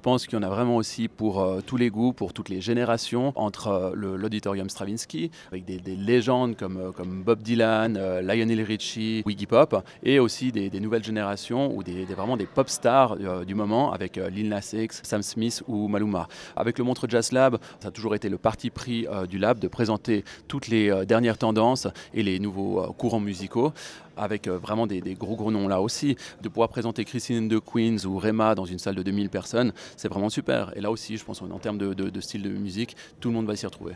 Je pense qu'il y en a vraiment aussi pour euh, tous les goûts, pour toutes les générations, entre euh, l'auditorium Stravinsky, avec des, des légendes comme, euh, comme Bob Dylan, Lionel Richie, Iggy Pop, et aussi des, des nouvelles générations ou des, vraiment des pop stars du moment avec Lil Nas X, Sam Smith ou Maluma. Avec le Montre Jazz Lab, ça a toujours été le parti pris du lab de présenter toutes les dernières tendances et les nouveaux courants musicaux avec euh, vraiment des, gros gros noms là aussi. De pouvoir présenter Christine de Queens ou Rema dans une salle de 2000 personnes, c'est vraiment super. Et là aussi, je pense en termes de- de style de musique, tout le monde va s'y retrouver.